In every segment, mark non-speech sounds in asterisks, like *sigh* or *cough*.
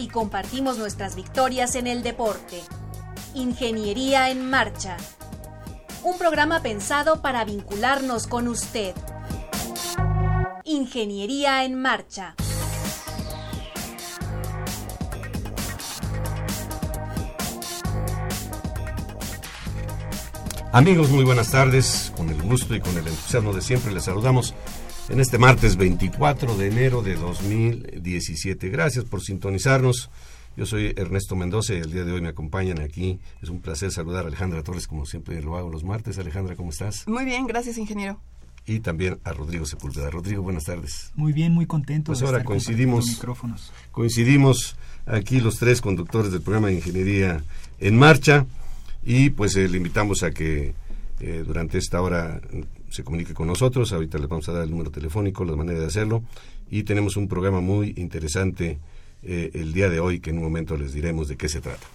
Y compartimos nuestras victorias en el deporte. Ingeniería en Marcha. Un programa pensado para vincularnos con usted. Ingeniería en Marcha. Amigos, muy buenas tardes. Con el gusto y con el entusiasmo de siempre les saludamos en este martes 24 de enero de 2017. Gracias por sintonizarnos. Yo soy Ernesto Mendoza y el día de hoy me acompañan aquí. Es un placer saludar a Alejandra Torres como siempre lo hago los martes. Alejandra, ¿cómo estás? Muy bien, gracias ingeniero. Y también a Rodrigo Sepúlveda. Rodrigo, buenas tardes. Muy bien, muy contento. Pues ahora coincidimos, coincidimos aquí los tres conductores del programa de Ingeniería en Marcha y pues eh, le invitamos a que eh, durante esta hora se comunique con nosotros. Ahorita les vamos a dar el número telefónico, la manera de hacerlo. Y tenemos un programa muy interesante eh, el día de hoy que en un momento les diremos de qué se trata.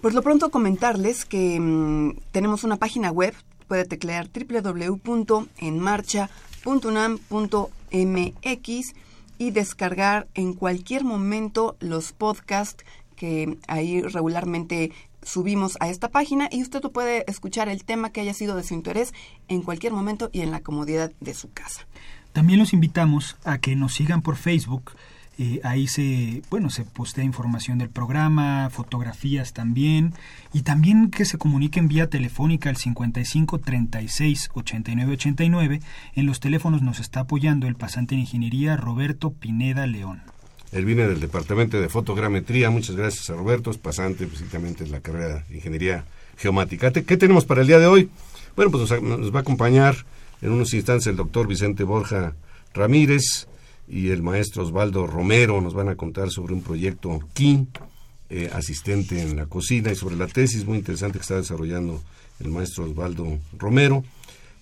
Pues lo pronto comentarles que mm, tenemos una página web, puede teclear www.enmarcha.unam.mx y descargar en cualquier momento los podcasts que ahí regularmente subimos a esta página y usted puede escuchar el tema que haya sido de su interés en cualquier momento y en la comodidad de su casa. También los invitamos a que nos sigan por Facebook. Eh, ahí se, bueno, se postea información del programa, fotografías también, y también que se comuniquen vía telefónica al 55 36 89 89. En los teléfonos nos está apoyando el pasante en ingeniería Roberto Pineda León. Él viene del departamento de fotogrametría. Muchas gracias a Roberto, es pasante precisamente en la carrera de ingeniería geomática. ¿Qué tenemos para el día de hoy? Bueno, pues nos, va a acompañar en unos instantes el doctor Vicente Borja Ramírez y el maestro Osvaldo Romero. Nos van a contar sobre un proyecto KIN, eh, asistente en la cocina, y sobre la tesis muy interesante que está desarrollando el maestro Osvaldo Romero.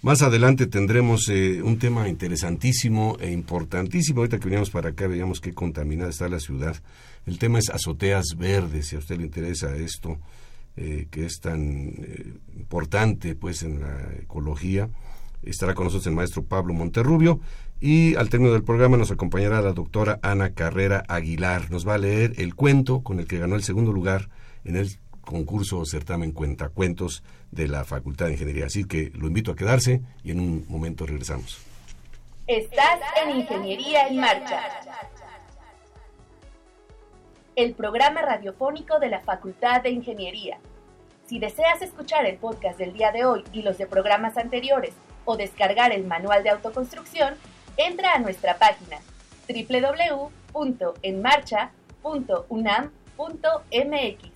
Más adelante tendremos eh, un tema interesantísimo e importantísimo. Ahorita que veníamos para acá veíamos qué contaminada está la ciudad. El tema es azoteas verdes, si a usted le interesa esto, eh, que es tan eh, importante pues en la ecología. Estará con nosotros el maestro Pablo Monterrubio y al término del programa nos acompañará la doctora Ana Carrera Aguilar. Nos va a leer el cuento con el que ganó el segundo lugar en el concurso o certamen Cuentacuentos de la Facultad de Ingeniería. Así que lo invito a quedarse y en un momento regresamos. Estás en Ingeniería en Marcha, el programa radiofónico de la Facultad de Ingeniería. Si deseas escuchar el podcast del día de hoy y los de programas anteriores o descargar el manual de autoconstrucción, entra a nuestra página www.enmarcha.unam.mx.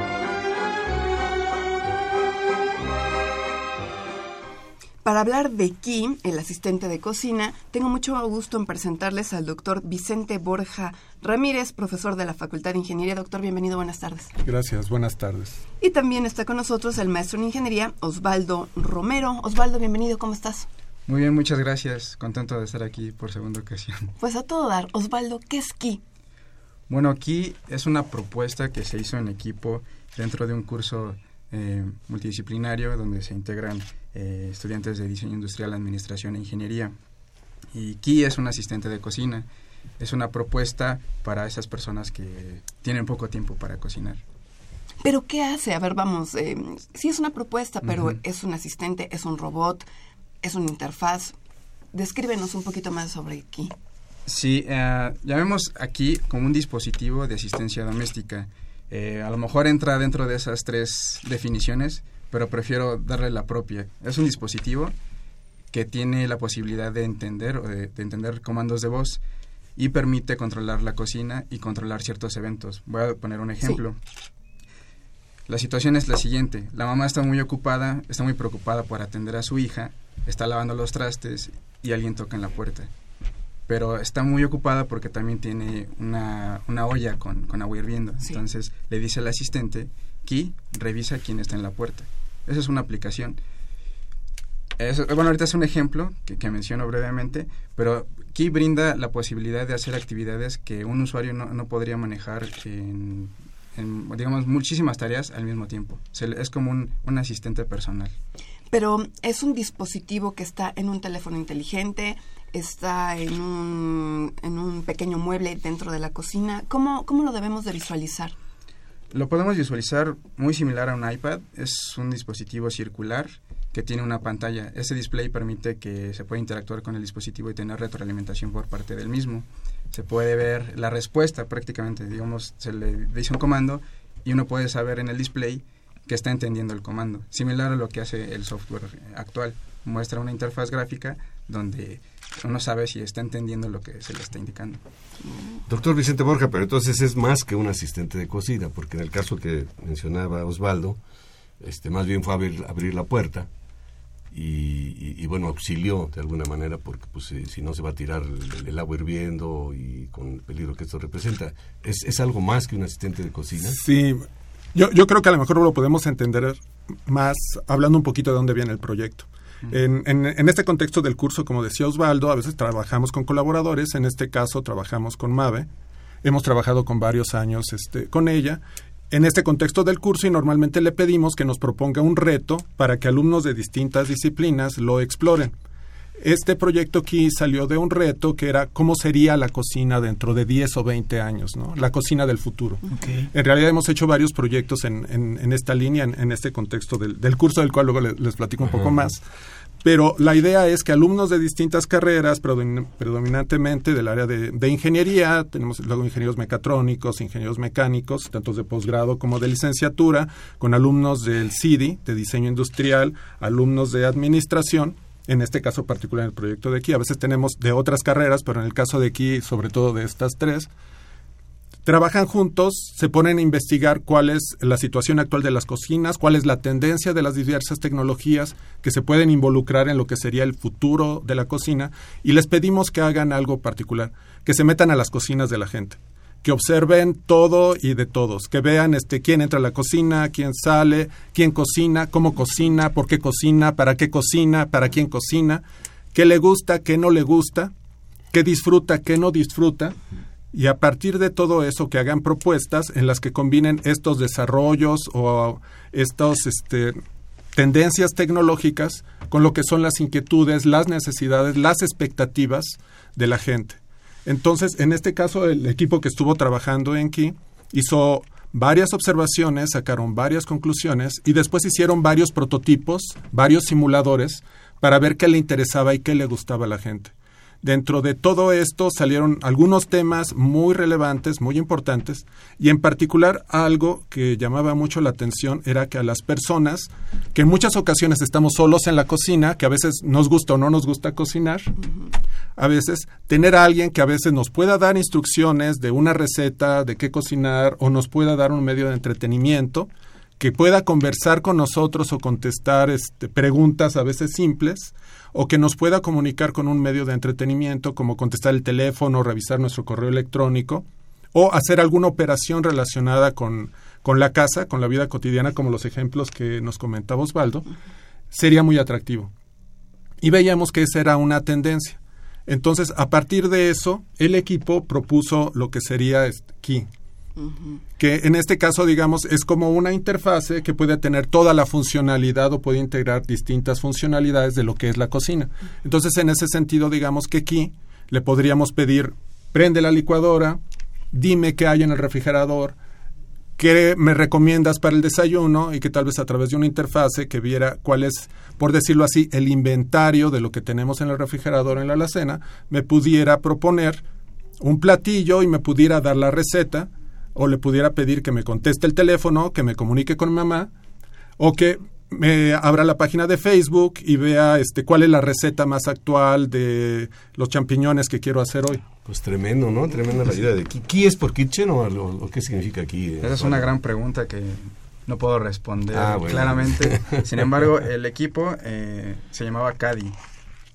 Para hablar de Kim, el asistente de cocina, tengo mucho gusto en presentarles al doctor Vicente Borja Ramírez, profesor de la Facultad de Ingeniería. Doctor, bienvenido, buenas tardes. Gracias, buenas tardes. Y también está con nosotros el maestro en Ingeniería, Osvaldo Romero. Osvaldo, bienvenido, ¿cómo estás? Muy bien, muchas gracias. Contento de estar aquí por segunda ocasión. *laughs* Pues a todo dar. Osvaldo, ¿qué es Ki? Bueno, aquí es una propuesta que se hizo en equipo dentro de un curso eh, multidisciplinario donde se integran eh, estudiantes de diseño industrial, administración e ingeniería. Y Ki es un asistente de cocina. Es una propuesta para esas personas que tienen poco tiempo para cocinar. ¿Pero qué hace? A ver, vamos, eh, sí es una propuesta, pero es un asistente, es un robot, es una interfaz. Descríbenos un poquito más sobre Ki. Sí, eh, llamemos aquí como un dispositivo de asistencia doméstica. Eh, a lo mejor entra dentro de esas tres definiciones, pero prefiero darle la propia. Es un dispositivo que tiene la posibilidad de entender o de, entender comandos de voz. y permite controlar la cocina y controlar ciertos eventos. Voy a poner un ejemplo. La situación es la siguiente. La mamá está muy ocupada, está muy preocupada por atender a su hija, está lavando los trastes y alguien toca en la puerta. Pero está muy ocupada porque también tiene una, una olla con, con, agua hirviendo. Entonces le dice al asistente, Ki, revisa quién está en la puerta. Esa es una aplicación. bueno, ahorita es un ejemplo que, menciono brevemente, pero Ki brinda la posibilidad de hacer actividades que un usuario no, no podría manejar en, digamos, muchísimas tareas al mismo tiempo. es como un, un asistente personal. Pero es un dispositivo que está en un teléfono inteligente, está en un, en un pequeño mueble dentro de la cocina. ¿Cómo, ¿Cómo lo debemos de visualizar? Lo podemos visualizar muy similar a un iPad. Es un dispositivo circular que tiene una pantalla. Ese display permite que se pueda interactuar con el dispositivo y tener retroalimentación por parte del mismo. Se puede ver la respuesta prácticamente, digamos, se le dice un comando y uno puede saber en el display que está entendiendo el comando, similar a lo que hace el software actual. Muestra una interfaz gráfica donde uno sabe si está entendiendo lo que se le está indicando. Doctor Vicente Borja, pero entonces es más que un asistente de cocina, porque en el caso que mencionaba Osvaldo, este, más bien fue abrir, abrir la puerta y, bueno, auxilió de alguna manera porque pues si, no se va a tirar el, agua hirviendo y con el peligro que esto representa. ¿Es, ¿Es algo más que un asistente de cocina? Sí, yo, yo creo que a lo mejor lo podemos entender más hablando un poquito de dónde viene el proyecto. En, en, este contexto del curso, como decía Osvaldo, a veces trabajamos con colaboradores, en este caso trabajamos con MAVE, hemos trabajado con varios años este, con ella. En este contexto del curso y normalmente le pedimos que nos proponga un reto para que alumnos de distintas disciplinas lo exploren. Este proyecto aquí salió de un reto que era cómo sería la cocina dentro de 10 o 20 años, ¿no? La cocina del futuro. En realidad hemos hecho varios proyectos en, en, esta línea, en, este contexto del, del, curso, del cual luego les, platico un poco más pero la idea es que alumnos de distintas carreras, predominantemente del área de, ingeniería, tenemos luego ingenieros mecatrónicos, ingenieros mecánicos, tanto de posgrado como de licenciatura, con alumnos del CIDI, de diseño industrial, alumnos de administración, en este caso particular en el proyecto de aquí, a veces tenemos de otras carreras, pero en el caso de aquí, sobre todo de estas tres, trabajan juntos, se ponen a investigar cuál es la situación actual de las cocinas, cuál es la tendencia de las diversas tecnologías que se pueden involucrar en lo que sería el futuro de la cocina y les pedimos que hagan algo particular, que se metan a las cocinas de la gente que observen todo y de todos, que vean este quién entra a la cocina, quién sale, quién cocina, cómo cocina, por qué cocina, para qué cocina, para quién cocina, qué le gusta, qué no le gusta, qué disfruta, qué no disfruta y a partir de todo eso que hagan propuestas en las que combinen estos desarrollos o estas este, tendencias tecnológicas con lo que son las inquietudes, las necesidades, las expectativas de la gente. Entonces, en este caso, el equipo que estuvo trabajando en Key hizo varias observaciones, sacaron varias conclusiones y después hicieron varios prototipos, varios simuladores para ver qué le interesaba y qué le gustaba a la gente. Dentro de todo esto salieron algunos temas muy relevantes, muy importantes, y en particular algo que llamaba mucho la atención era que a las personas, que en muchas ocasiones estamos solos en la cocina, que a veces nos gusta o no nos gusta cocinar, a veces tener a alguien que a veces nos pueda dar instrucciones de una receta, de qué cocinar, o nos pueda dar un medio de entretenimiento, que pueda conversar con nosotros o contestar este, preguntas a veces simples, o que nos pueda comunicar con un medio de entretenimiento como contestar el teléfono, revisar nuestro correo electrónico o hacer alguna operación relacionada con, con la casa, con la vida cotidiana, como los ejemplos que nos comentaba Osvaldo, sería muy atractivo. Y veíamos que esa era una tendencia. Entonces, a partir de eso, el equipo propuso lo que sería aquí, que en este caso, digamos, es como una interfase que puede tener toda la funcionalidad o puede integrar distintas funcionalidades de lo que es la cocina. Entonces, en ese sentido, digamos que aquí le podríamos pedir, prende la licuadora, dime qué hay en el refrigerador, qué me recomiendas para el desayuno y que tal vez a través de una interfase que viera cuál es, por decirlo así, el inventario de lo que tenemos en el refrigerador en la alacena, me pudiera proponer un platillo y me pudiera dar la receta o le pudiera pedir que me conteste el teléfono, que me comunique con mi mamá, o que me abra la página de Facebook y vea este cuál es la receta más actual de los champiñones que quiero hacer hoy. Pues tremendo, ¿no? Tremenda la idea de ¿Qui es por kitchen o, o, qué significa aquí? Esa es una gran pregunta que no puedo responder ah, claramente. *laughs* Sin embargo, el equipo eh, se llamaba Cadi.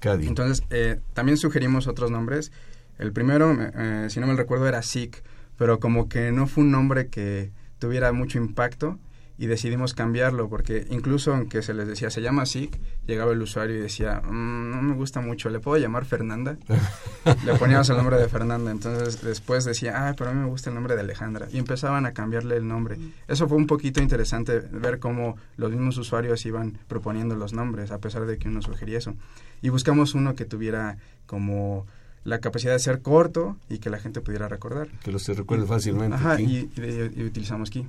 Cadi. Entonces, eh, también sugerimos otros nombres. El primero, eh, si no me recuerdo, era SIC, pero como que no fue un nombre que tuviera mucho impacto y decidimos cambiarlo porque incluso aunque se les decía se llama SIC, llegaba el usuario y decía mm, no me gusta mucho, ¿le puedo llamar Fernanda? *laughs* Le poníamos el nombre de Fernanda, entonces después decía, ah, pero a mí me gusta el nombre de Alejandra y empezaban a cambiarle el nombre. Eso fue un poquito interesante ver cómo los mismos usuarios iban proponiendo los nombres a pesar de que uno sugería eso. Y buscamos uno que tuviera como la capacidad de ser corto y que la gente pudiera recordar. Que lo se recuerde fácilmente. Ajá, y, y, utilizamos Key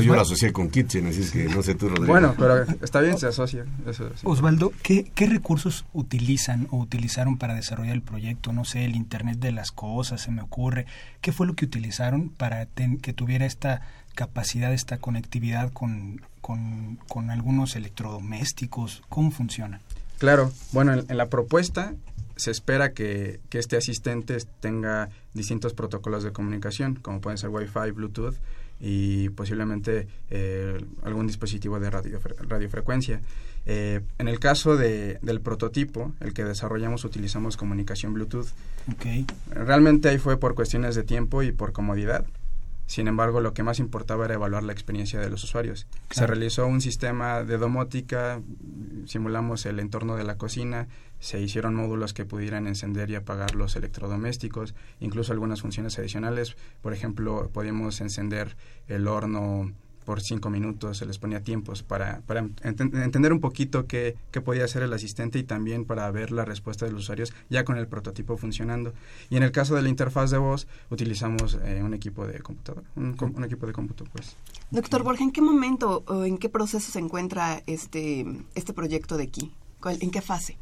yo lo asocié con Kitchen, así es que no sé tú, Rodrigo. Bueno, pero está bien, se asocia. Osvaldo, ¿qué, recursos utilizan o utilizaron para desarrollar el proyecto? No sé, el Internet de las cosas, se me ocurre. ¿Qué fue lo que utilizaron para que tuviera esta capacidad, esta conectividad con, con, algunos electrodomésticos? ¿Cómo funciona? Claro, bueno, en, la propuesta se espera que, que, este asistente tenga distintos protocolos de comunicación, como pueden ser Wi-Fi, Bluetooth, y posiblemente eh, algún dispositivo de radio, radiofrecuencia. Eh, en el caso de, del prototipo, el que desarrollamos, utilizamos comunicación Bluetooth. Okay. Realmente ahí fue por cuestiones de tiempo y por comodidad. Sin embargo, lo que más importaba era evaluar la experiencia de los usuarios. Se realizó un sistema de domótica, simulamos el entorno de la cocina, se hicieron módulos que pudieran encender y apagar los electrodomésticos, incluso algunas funciones adicionales. Por ejemplo, podíamos encender el horno por cinco minutos, se les ponía tiempos para, para entender un poquito qué, qué, podía hacer el asistente y también para ver la respuesta de los usuarios ya con el prototipo funcionando. Y en el caso de la interfaz de voz, utilizamos eh, un equipo de computador, un, equipo de cómputo, pues. Doctor Borja, ¿en qué momento o en qué proceso se encuentra este, este proyecto de aquí? ¿En qué fase?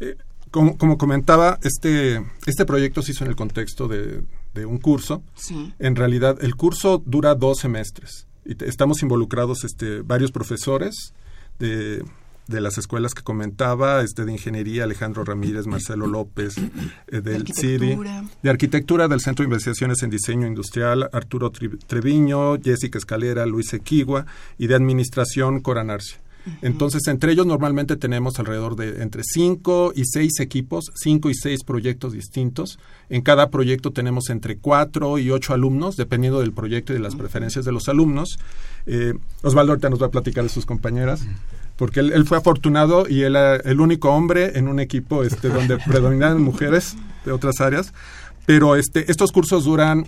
Eh, como, como, comentaba, este, este proyecto se hizo en el contexto de, de un curso. Sí. En realidad, el curso dura dos semestres estamos involucrados este, varios profesores de, de las escuelas que comentaba, este de ingeniería, Alejandro Ramírez, Marcelo López, eh, del CIDI, de arquitectura del Centro de Investigaciones en Diseño Industrial, Arturo Treviño, Jessica Escalera, Luis Equigua, y de administración, Entonces, entre ellos normalmente tenemos alrededor de entre cinco y seis equipos, cinco y seis proyectos distintos. En cada proyecto tenemos entre cuatro y ocho alumnos, dependiendo del proyecto y de las preferencias de los alumnos. Eh, Osvaldo ahorita nos va a platicar de sus compañeras porque él, fue afortunado y él era el único hombre en un equipo este, donde *laughs* predominan mujeres de otras áreas. Pero este, estos cursos duran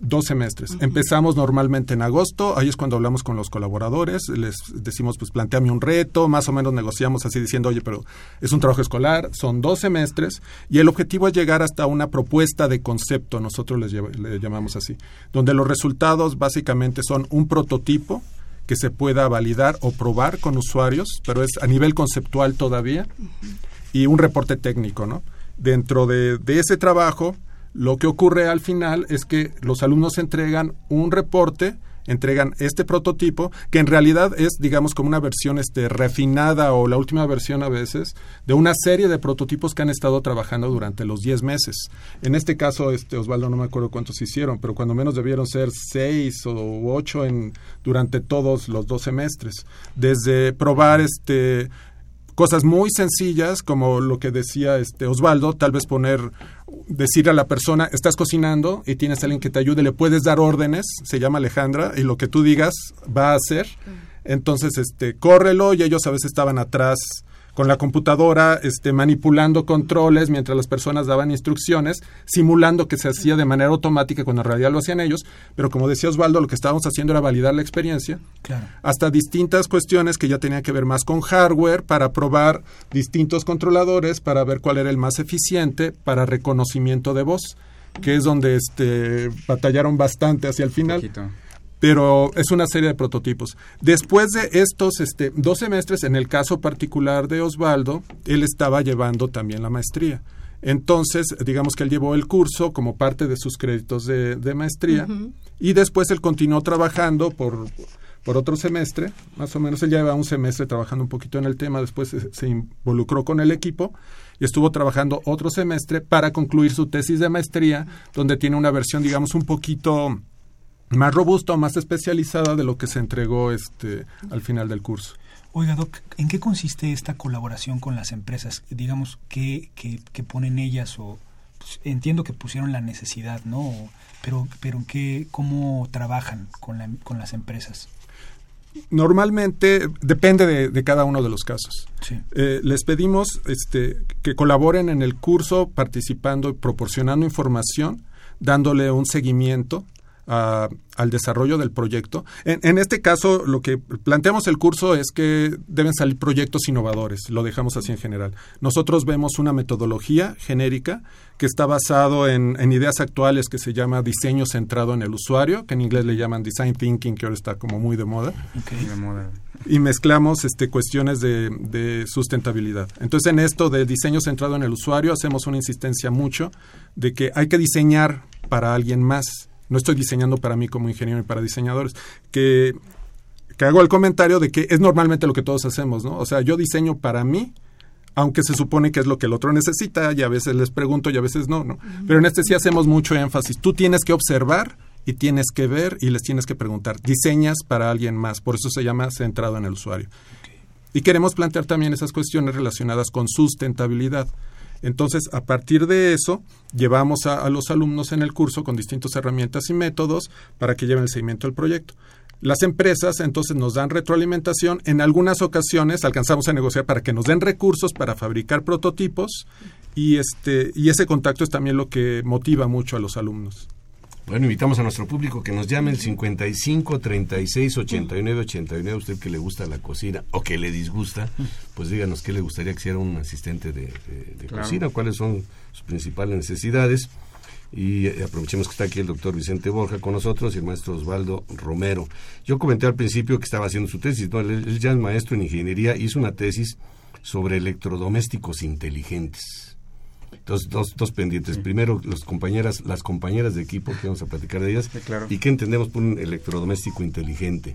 Dos semestres. Empezamos normalmente en agosto, ahí es cuando hablamos con los colaboradores, les decimos, pues planteame un reto, más o menos negociamos así diciendo, oye, pero es un trabajo escolar, son dos semestres, y el objetivo es llegar hasta una propuesta de concepto, nosotros les le llamamos así, donde los resultados básicamente son un prototipo que se pueda validar o probar con usuarios, pero es a nivel conceptual todavía, y un reporte técnico, ¿no? Dentro de, de ese trabajo, lo que ocurre al final es que los alumnos entregan un reporte, entregan este prototipo, que en realidad es, digamos, como una versión este, refinada o la última versión a veces de una serie de prototipos que han estado trabajando durante los 10 meses. En este caso, este, Osvaldo, no me acuerdo cuántos hicieron, pero cuando menos debieron ser 6 o 8 en, durante todos los dos semestres. Desde probar este cosas muy sencillas como lo que decía este Osvaldo, tal vez poner decir a la persona, estás cocinando y tienes a alguien que te ayude, le puedes dar órdenes, se llama Alejandra, y lo que tú digas va a hacer. Entonces, este, córrelo y ellos a veces estaban atrás con la computadora este, manipulando controles mientras las personas daban instrucciones, simulando que se hacía de manera automática cuando en realidad lo hacían ellos, pero como decía Osvaldo, lo que estábamos haciendo era validar la experiencia, hasta distintas cuestiones que ya tenían que ver más con hardware para probar distintos controladores para ver cuál era el más eficiente para reconocimiento de voz, que es donde este, batallaron bastante hacia el final pero es una serie de prototipos. Después de estos este, dos semestres, en el caso particular de Osvaldo, él estaba llevando también la maestría. Entonces, digamos que él llevó el curso como parte de sus créditos de, maestría y después él continuó trabajando por, por otro semestre, más o menos él lleva un semestre trabajando un poquito en el tema, después se, se involucró con el equipo y estuvo trabajando otro semestre para concluir su tesis de maestría, donde tiene una versión, digamos, un poquito más robusta o más especializada de lo que se entregó este al final del curso. Oiga, Doc, ¿en qué consiste esta colaboración con las empresas? Digamos, ¿qué, qué, qué ponen ellas o pues, entiendo que pusieron la necesidad, ¿no? Pero, pero ¿qué, ¿cómo trabajan con, la, con las empresas? Normalmente depende de, de, cada uno de los casos. Sí. Eh, les pedimos este, que colaboren en el curso participando y proporcionando información, dándole un seguimiento a, al desarrollo del proyecto. En, en, este caso, lo que planteamos el curso es que deben salir proyectos innovadores, lo dejamos así en general. Nosotros vemos una metodología genérica que está basado en, en, ideas actuales que se llama diseño centrado en el usuario, que en inglés le llaman design thinking, que ahora está como muy de moda. Okay. De moda. Y mezclamos este, cuestiones de, de, sustentabilidad. Entonces, en esto de diseño centrado en el usuario, hacemos una insistencia mucho de que hay que diseñar para alguien más no estoy diseñando para mí como ingeniero y para diseñadores, que, que hago el comentario de que es normalmente lo que todos hacemos, ¿no? O sea, yo diseño para mí, aunque se supone que es lo que el otro necesita, y a veces les pregunto y a veces no, ¿no? Pero en este sí hacemos mucho énfasis. Tú tienes que observar y tienes que ver y les tienes que preguntar. Diseñas para alguien más, por eso se llama centrado en el usuario. Y queremos plantear también esas cuestiones relacionadas con sustentabilidad. Entonces, a partir de eso, llevamos a, los alumnos en el curso con distintas herramientas y métodos para que lleven el seguimiento del proyecto. Las empresas entonces nos dan retroalimentación. En algunas ocasiones alcanzamos a negociar para que nos den recursos para fabricar prototipos y, este, y ese contacto es también lo que motiva mucho a los alumnos. Bueno, invitamos a nuestro público que nos llame el 55 36 89 89. A usted que le gusta la cocina o que le disgusta, pues díganos qué le gustaría que sea un asistente de, de, de claro. cocina, cuáles son sus principales necesidades. Y aprovechemos que está aquí el doctor Vicente Borja con nosotros y el maestro Osvaldo Romero. Yo comenté al principio que estaba haciendo su tesis, ¿no? él, él ya es maestro en ingeniería, hizo una tesis sobre electrodomésticos inteligentes. Entonces, dos, dos pendientes. Sí. Primero, las compañeras, las compañeras de equipo, que vamos a platicar de ellas. Sí, claro. ¿Y qué entendemos por un electrodoméstico inteligente?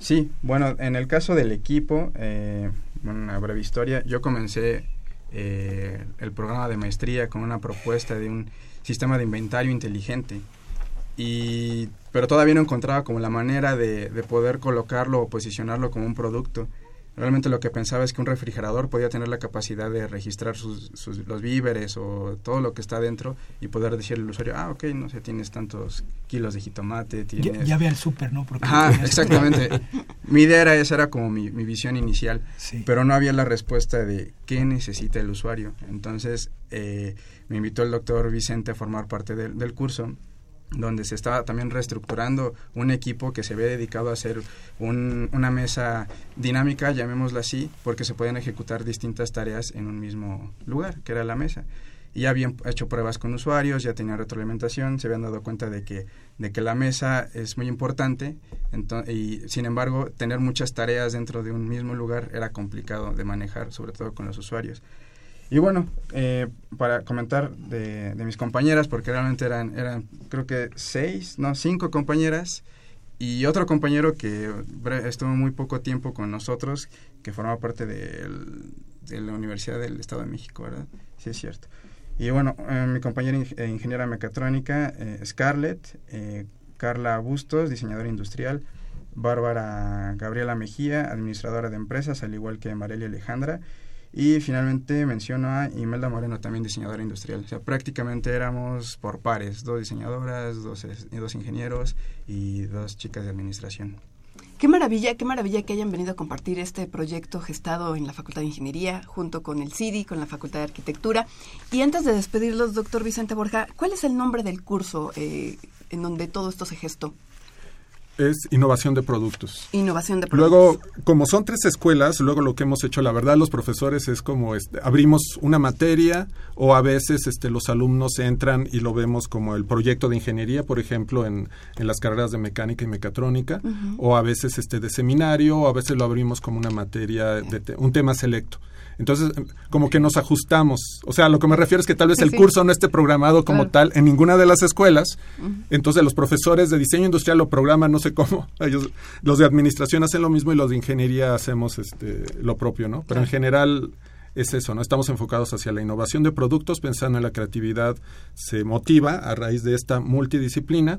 Sí, bueno, en el caso del equipo, eh, una breve historia, yo comencé eh, el programa de maestría con una propuesta de un sistema de inventario inteligente. Y, pero todavía no encontraba como la manera de, de poder colocarlo o posicionarlo como un producto. Realmente lo que pensaba es que un refrigerador podía tener la capacidad de registrar sus, sus, los víveres o todo lo que está dentro y poder decirle al usuario, ah, ok, no sé, tienes tantos kilos de jitomate, tienes... Ya, ya ve al súper, ¿no? Porque Ajá, exactamente. *laughs* mi idea era esa, era como mi, mi visión inicial, sí. pero no había la respuesta de qué necesita el usuario. Entonces eh, me invitó el doctor Vicente a formar parte de, del curso donde se estaba también reestructurando un equipo que se había dedicado a hacer un, una mesa dinámica, llamémosla así, porque se pueden ejecutar distintas tareas en un mismo lugar, que era la mesa. Y ya habían hecho pruebas con usuarios, ya tenían retroalimentación, se habían dado cuenta de que, de que la mesa es muy importante, y sin embargo, tener muchas tareas dentro de un mismo lugar era complicado de manejar, sobre todo con los usuarios. Y bueno, eh, para comentar de, mis compañeras, porque realmente eran, eran, creo que seis, no, cinco compañeras, y otro compañero que estuvo muy poco tiempo con nosotros, que formaba parte de, de la Universidad del Estado de México, ¿verdad? Sí, es cierto. Y bueno, eh, mi compañera eh, ingeniera mecatrónica, eh, Scarlett, Carla Bustos, diseñadora industrial, Bárbara Gabriela Mejía, administradora de empresas, al igual que Marelia Alejandra, y finalmente menciono a Imelda Moreno, también diseñadora industrial. O sea, prácticamente éramos por pares, dos diseñadoras, dos, dos ingenieros y dos chicas de administración. Qué maravilla, qué maravilla que hayan venido a compartir este proyecto gestado en la Facultad de Ingeniería, junto con el CIDI, con la Facultad de Arquitectura. Y antes de despedirlos, doctor Vicente Borja, ¿cuál es el nombre del curso eh, en donde todo esto se gestó? Es innovación de productos. Innovación de productos. Luego, como son tres escuelas, luego lo que hemos hecho, la verdad, los profesores es como este, abrimos una materia o a veces este, los alumnos entran y lo vemos como el proyecto de ingeniería, por ejemplo, en, en las carreras de mecánica y mecatrónica, uh -huh. o a veces este, de seminario, o a veces lo abrimos como una materia, de te, un tema selecto. Entonces, como que nos ajustamos. O sea, a lo que me refiero es que tal vez el sí. curso no esté programado como claro. tal en ninguna de las escuelas. Uh -huh. Entonces, los profesores de diseño industrial lo programan, no sé sé cómo. *laughs* Ellos, los de administración hacen lo mismo y los de ingeniería hacemos este, lo propio, ¿no? Pero en general es eso, ¿no? Estamos enfocados hacia la innovación de productos, pensando en la creatividad, se motiva a raíz de esta multidisciplina.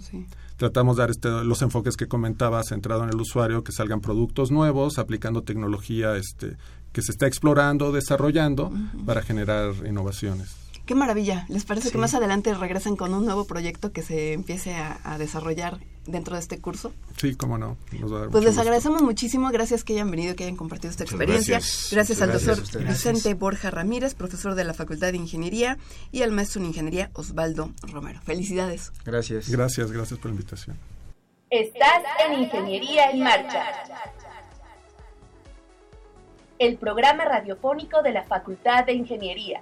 Tratamos de dar este, los enfoques que comentaba, centrado en el usuario, que salgan productos nuevos, aplicando tecnología este, que se está explorando, desarrollando, para generar innovaciones. Qué maravilla. ¿Les parece que más adelante regresen con un nuevo proyecto que se empiece a, desarrollar dentro de este curso? Sí, cómo no. pues les agradecemos muchísimo. Gracias que hayan venido, que hayan compartido esta experiencia. Gracias, al doctor Vicente Borja Ramírez, profesor de la Facultad de Ingeniería, y al maestro en Ingeniería Osvaldo Romero. Felicidades. Gracias. Gracias, gracias por la invitación. Estás en Ingeniería en Marcha. El programa radiofónico de la Facultad de Ingeniería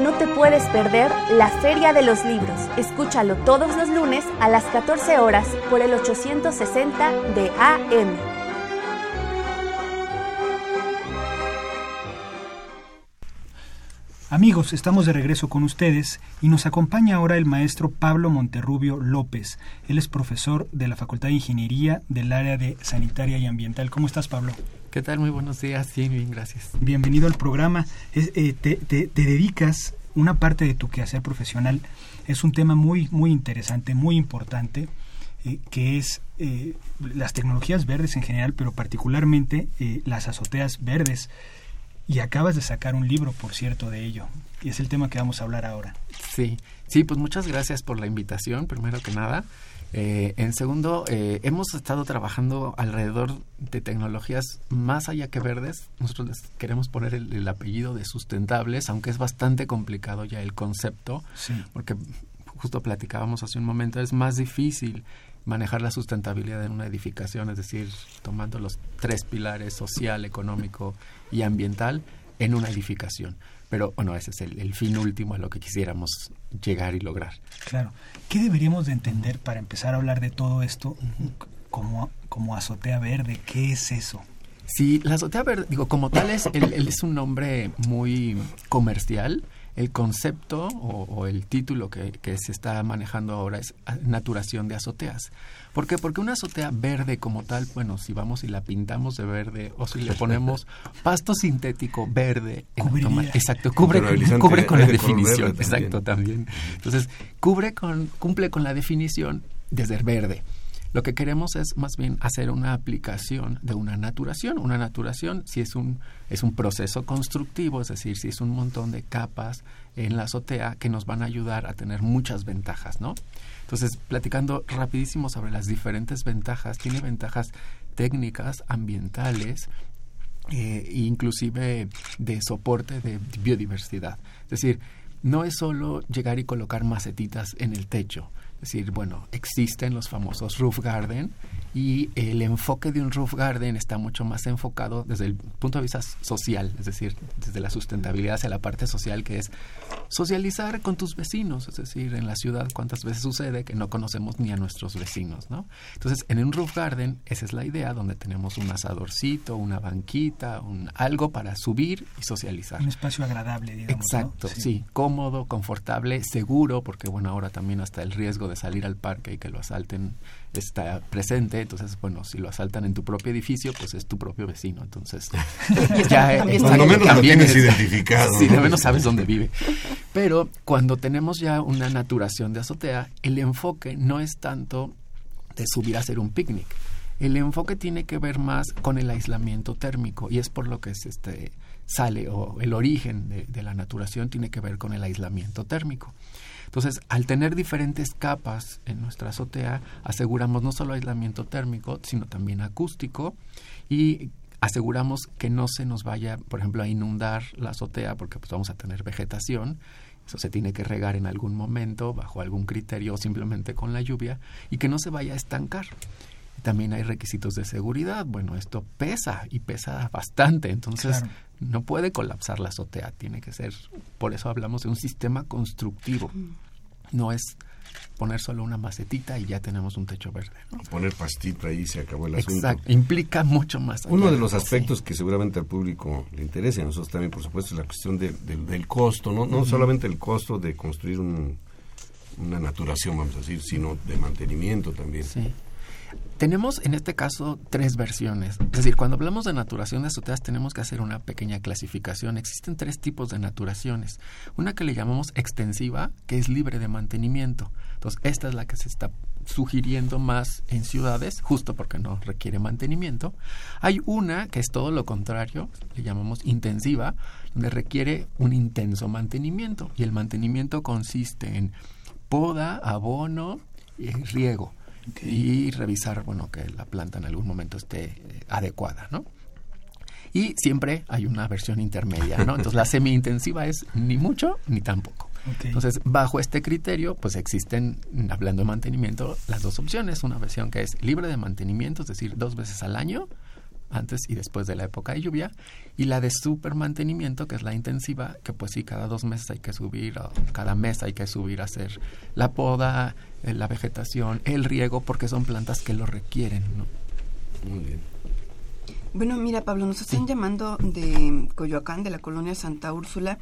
no te puedes perder la Feria de los Libros. Escúchalo todos los lunes a las 14 horas por el 860 de AM. Amigos, estamos de regreso con ustedes y nos acompaña ahora el maestro Pablo Monterrubio López. Él es profesor de la Facultad de Ingeniería del área de Sanitaria y Ambiental. ¿Cómo estás, Pablo? ¿Qué tal? Muy buenos días. Sí, bien, gracias. Bienvenido al programa. Eh, te, dedicas una parte de tu quehacer profesional. Es un tema muy, muy interesante, muy importante, eh, que es eh, las tecnologías verdes en general, pero particularmente las azoteas verdes. Y acabas de sacar un libro, por cierto, de ello. Y es el tema que vamos a hablar ahora. Sí, sí, pues muchas gracias por la invitación, primero que nada. Eh, en segundo, eh, hemos estado trabajando alrededor de tecnologías más allá que verdes. Nosotros les queremos poner el, apellido de sustentables, aunque es bastante complicado ya el concepto, porque justo platicábamos hace un momento, es más difícil manejar la sustentabilidad en una edificación, es decir, tomando los tres pilares social, económico y ambiental en una edificación. Pero bueno, ese es el, fin último a lo que quisiéramos llegar y lograr. Claro. ¿Qué deberíamos de entender para empezar a hablar de todo esto como, como azotea verde? ¿Qué es eso? Sí, la azotea verde, digo, como tal es, él es un nombre muy comercial el concepto o, el título que, se está manejando ahora es naturación de azoteas. ¿Por qué? Porque una azotea verde como tal, bueno, si vamos y la pintamos de verde o si le *laughs* ponemos pasto sintético verde, exacto, cubre, cubre con la definición, exacto, también. Entonces, cubre con, cumple con la definición de ser verde. Lo que queremos es más bien hacer una aplicación de una naturación. Una naturación si es un, es un proceso constructivo, es decir, si es un montón de capas en la azotea que nos van a ayudar a tener muchas ventajas, ¿no? Entonces, platicando rapidísimo sobre las diferentes ventajas, tiene ventajas técnicas, ambientales, eh, inclusive de soporte de biodiversidad. Es decir, no es solo llegar y colocar macetitas en el techo, es decir, bueno, existen los famosos roof garden y el enfoque de un roof garden está mucho más enfocado desde el punto de vista social, es decir, desde la sustentabilidad hacia la parte social, que es socializar con tus vecinos, es decir, en la ciudad cuántas veces sucede que no conocemos ni a nuestros vecinos, ¿no? Entonces, en un roof garden, esa es la idea, donde tenemos un asadorcito, una banquita, un algo para subir y socializar. Un espacio agradable, digamos. Exacto, sí, cómodo, confortable, seguro, porque bueno, ahora también hasta el riesgo de salir al parque y que lo asalten está presente, entonces, bueno, si lo asaltan en tu propio edificio, pues es tu propio vecino, entonces *laughs* ya también, menos también lo tienes identificado. Sí, de menos sabes dónde vive. Pero cuando tenemos ya una naturación de azotea, el enfoque no es tanto de subir a hacer un picnic. El enfoque tiene que ver más con el aislamiento térmico y es por lo que es este sale o el origen de, de la naturación tiene que ver con el aislamiento térmico. Entonces, al tener diferentes capas en nuestra azotea, aseguramos no solo aislamiento térmico, sino también acústico y aseguramos que no se nos vaya, por ejemplo, a inundar la azotea porque pues vamos a tener vegetación. Eso se tiene que regar en algún momento bajo algún criterio o simplemente con la lluvia y que no se vaya a estancar. También hay requisitos de seguridad. Bueno, esto pesa y pesa bastante. Entonces, No puede colapsar la azotea, tiene que ser, por eso hablamos de un sistema constructivo. No es poner solo una macetita y ya tenemos un techo verde. Poner pastito ahí se acabó el asunto. Exacto, implica mucho más. Uno de los aspectos que seguramente al público le interesa, y a nosotros también, por supuesto, es la cuestión del costo, no, no solamente el costo de construir una naturación, vamos a decir, sino de mantenimiento también. Sí. Tenemos en este caso tres versiones. Es decir, cuando hablamos de naturación de azoteas tenemos que hacer una pequeña clasificación. Existen tres tipos de naturaciones. Una que le llamamos extensiva, que es libre de mantenimiento. Entonces, esta es la que se está sugiriendo más en ciudades, justo porque no requiere mantenimiento. Hay una que es todo lo contrario, le llamamos intensiva, donde requiere un intenso mantenimiento. Y el mantenimiento consiste en poda, abono y riego y revisar, bueno, que la planta en algún momento esté eh, adecuada, ¿no? Y siempre hay una versión intermedia, ¿no? Entonces la semi-intensiva es ni mucho ni tampoco. Entonces, bajo este criterio, pues existen, hablando de mantenimiento, las dos opciones. Una versión que es libre de mantenimiento, es decir, dos veces al año, antes y después de la época de lluvia, y la de super mantenimiento, que es la intensiva, que pues sí, cada dos meses hay que subir, o cada mes hay que subir a hacer la poda, eh, la vegetación, el riego, porque son plantas que lo requieren. ¿no? Muy bien. Bueno, mira, Pablo, nos están llamando de Coyoacán, de la colonia Santa Úrsula.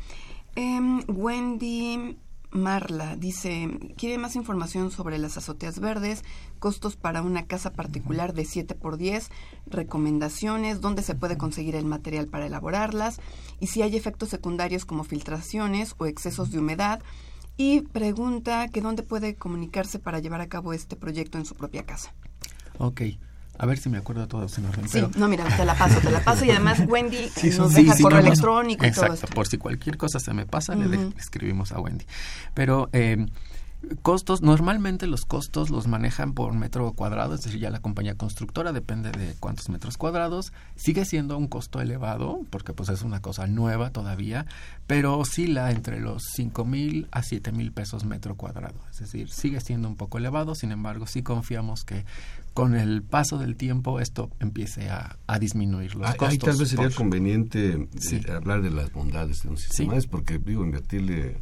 Em, Wendy Marla dice, quiere más información sobre las azoteas verdes, costos para una casa particular de 7 por 10, recomendaciones, dónde se puede conseguir el material para elaborarlas y si hay efectos secundarios como filtraciones o excesos de humedad. Y pregunta que dónde puede comunicarse para llevar a cabo este proyecto en su propia casa. Ok. A ver si me acuerdo todo ese orden. Sí, no, mira, te la paso, te la paso y además Wendy nos deja correo electrónico y todo esto. por si cualquier cosa se me pasa, le, escribimos a Wendy. Pero eh, Costos, normalmente los costos los manejan por metro cuadrado, es decir, ya la compañía constructora depende de cuántos metros cuadrados. Sigue siendo un costo elevado, porque pues es una cosa nueva todavía, pero oscila entre los cinco mil a siete mil pesos metro cuadrado. Es decir, sigue siendo un poco elevado, sin embargo, sí confiamos que con el paso del tiempo esto empiece a, disminuir los costos. Ahí tal vez sería conveniente eh, hablar de las bondades de un sistema, es porque digo, invertirle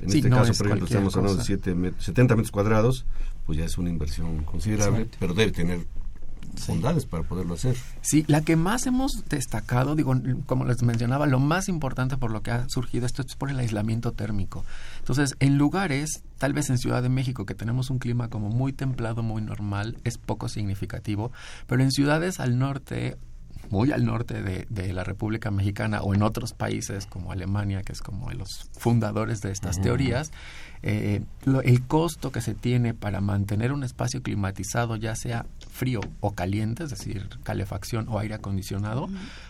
en este caso, por ejemplo, estamos hablando de 70 metros cuadrados, pues ya es una inversión considerable, pero debe tener bondades para poderlo hacer. Sí, la que más hemos destacado, digo, como les mencionaba, lo más importante por lo que ha surgido esto es por el aislamiento térmico. Entonces, en lugares, tal vez en Ciudad de México, que tenemos un clima como muy templado, muy normal, es poco significativo, pero en ciudades al norte muy al norte de, la República Mexicana o en otros países como Alemania, que es como los fundadores de estas teorías, eh, el costo que se tiene para mantener un espacio climatizado, ya sea frío o caliente, es decir, calefacción o aire acondicionado,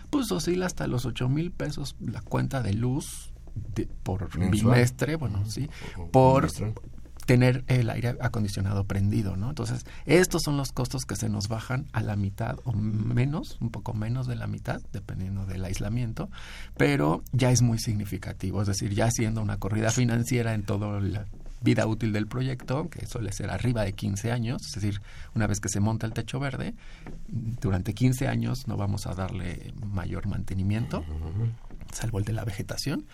pues oscila hasta los 8 mil pesos la cuenta de luz por bimestre, bueno, sí, por, tener el aire acondicionado prendido, ¿no? Entonces, estos son los costos que se nos bajan a la mitad o menos, un poco menos de la mitad, dependiendo del aislamiento, pero ya es muy significativo, es decir, ya siendo una corrida financiera en toda la vida útil del proyecto, que suele ser arriba de 15 años, es decir, una vez que se monta el techo verde, durante 15 años no vamos a darle mayor mantenimiento, salvo el de la vegetación,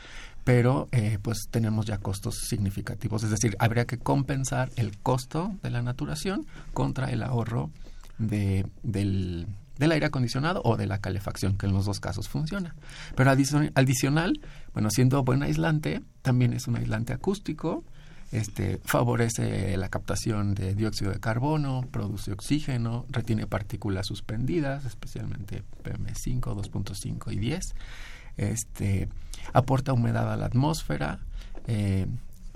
pero eh, pues tenemos ya costos significativos, es decir, habría que compensar el costo de la naturación contra el ahorro de, del, aire acondicionado o de la calefacción, que en los dos casos funciona. Pero adicional, bueno, siendo buen aislante, también es un aislante acústico, este, favorece la captación de dióxido de carbono, produce oxígeno, retiene partículas suspendidas, especialmente PM5, 2.5 y 10. Este, aporta humedad a la atmósfera, eh,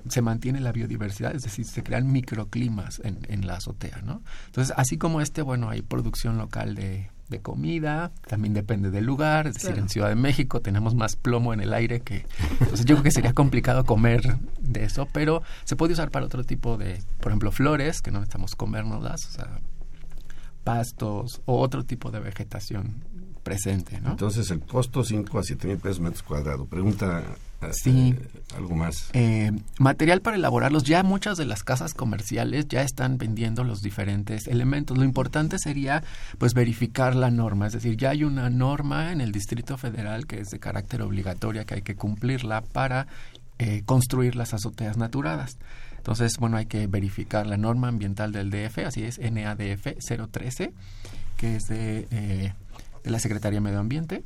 se mantiene la biodiversidad, es decir, se crean microclimas en, en, la azotea, ¿no? Entonces, así como este, bueno, hay producción local de, de comida, también depende del lugar, es decir, en Ciudad de México tenemos más plomo en el aire que... Entonces yo creo que sería complicado comer de eso, pero se puede usar para otro tipo de, por ejemplo, flores, que no necesitamos comérnoslas, o sea, pastos o otro tipo de vegetación presente, ¿no? Entonces el costo 5 a 7 mil pesos metros cuadrados. Pregunta eh, Sí. algo más. Eh, material para elaborarlos, ya muchas de las casas comerciales ya están vendiendo los diferentes elementos. Lo importante sería pues verificar la norma, es decir, ya hay una norma en el Distrito Federal que es de carácter obligatoria que hay que cumplirla para eh, construir las azoteas naturadas. Entonces, bueno, hay que verificar la norma ambiental del DF, así es, NADF 013, que es de, eh, de la Secretaría de Medio Ambiente.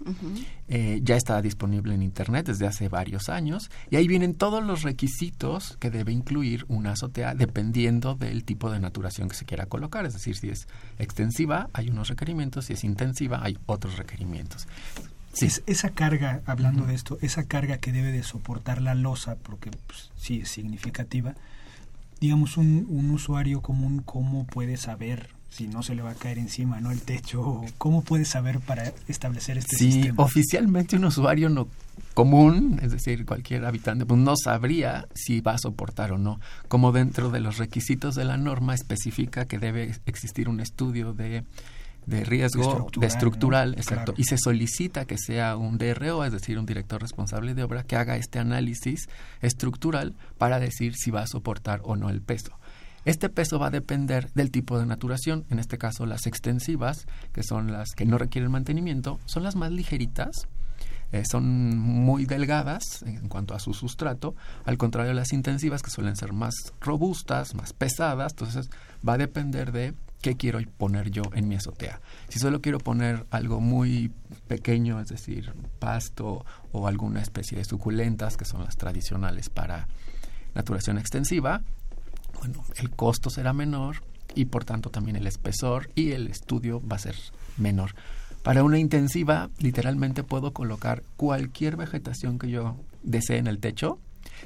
Eh, ya está disponible en Internet desde hace varios años y ahí vienen todos los requisitos que debe incluir una azotea dependiendo del tipo de naturación que se quiera colocar. Es decir, si es extensiva hay unos requerimientos, si es intensiva hay otros requerimientos. Sí. Es- esa carga, hablando de esto, esa carga que debe de soportar la losa, porque pues, sí es significativa, digamos, un, un usuario común, ¿cómo puede saber si no se le va a caer encima, no el techo? ¿Cómo puede saber para establecer este Sí, sistema? oficialmente un usuario no común, es decir, cualquier habitante, pues no sabría si va a soportar o no. Como dentro de los requisitos de la norma especifica que debe existir un estudio de, de riesgo Estructural, de estructural, ¿no? exacto, Claro. y se solicita que sea un DRO, es decir, un director responsable de obra, que haga este análisis estructural para decir si va a soportar o no el peso. Este peso va a depender del tipo de naturación, en este caso las extensivas, que son las que no requieren mantenimiento, son las más ligeritas, eh, son muy delgadas en cuanto a su sustrato, al contrario de las intensivas que suelen ser más robustas, más pesadas, entonces va a depender de qué quiero poner yo en mi azotea. Si solo quiero poner algo muy pequeño, es decir, pasto o alguna especie de suculentas, que son las tradicionales para naturación extensiva, bueno, el costo será menor y por tanto también el espesor y el estudio va a ser menor. Para una intensiva, literalmente puedo colocar cualquier vegetación que yo desee en el techo,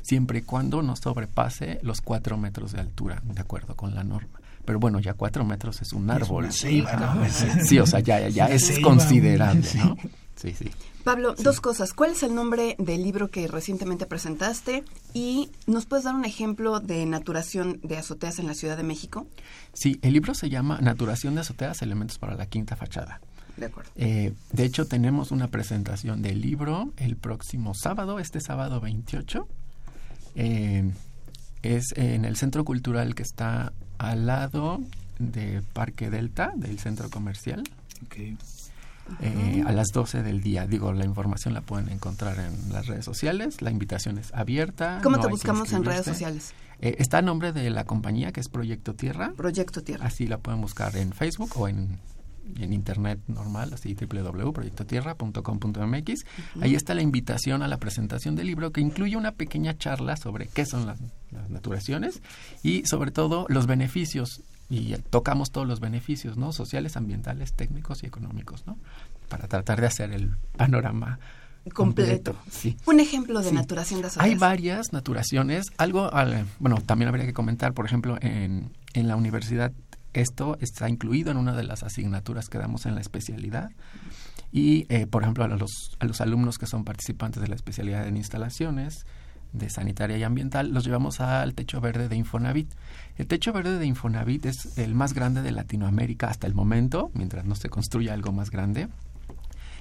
siempre y cuando no sobrepase los cuatro metros de altura, de acuerdo con la norma. Pero bueno, ya cuatro metros es un Es árbol. una ceiba, ¿no? Sí, o sea, ya, ya, es considerable. ¿no? Sí, sí. Pablo, dos cosas. ¿Cuál es el nombre del libro que recientemente presentaste? Y nos puedes dar un ejemplo de naturación de azoteas en la Ciudad de México. Sí, el libro se llama Naturación de azoteas, elementos para la quinta fachada. De acuerdo. Eh, de hecho, tenemos una presentación del libro el próximo sábado, este sábado 28. Eh, es en el centro cultural que está al lado de Parque Delta, del centro comercial, Ok. Eh, a las 12 del día. Digo, la información la pueden encontrar en las redes sociales. La invitación es abierta. ¿Cómo no te buscamos en redes sociales? Eh, está a nombre de la compañía que es Proyecto Tierra. Proyecto Tierra. Así la pueden buscar en Facebook o en, en internet normal, así www.proyectotierra.com.mx. Ahí está la invitación a la presentación del libro que incluye una pequeña charla sobre qué son las, las naturaciones y sobre todo los beneficios. Y tocamos todos los beneficios, ¿no? Sociales, ambientales, técnicos y económicos, ¿no? Para tratar de hacer el panorama Completo. completo. Sí. Un ejemplo de Sí. naturación de. Hay varias naturaciones. Algo, al- bueno, también habría que comentar, por ejemplo, en, en la universidad esto está incluido en una de las asignaturas que damos en la especialidad. Y, eh, por ejemplo, a los, a los alumnos que son participantes de la especialidad en instalaciones, de sanitaria y ambiental, los llevamos al Techo Verde de Infonavit. El Techo Verde de Infonavit es el más grande de Latinoamérica hasta el momento, mientras no se construya algo más grande.